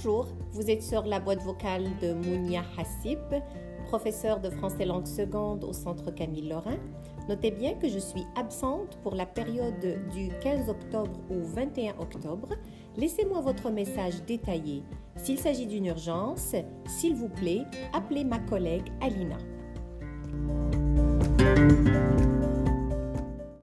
Bonjour, vous êtes sur la boîte vocale de Mounia Hassib, professeure de français langue seconde au Centre Camille Lorrain. Notez bien que je suis absente pour la période du 15 octobre au 21 octobre. Laissez-moi votre message détaillé. S'il s'agit d'une urgence, s'il vous plaît, appelez ma collègue Alina.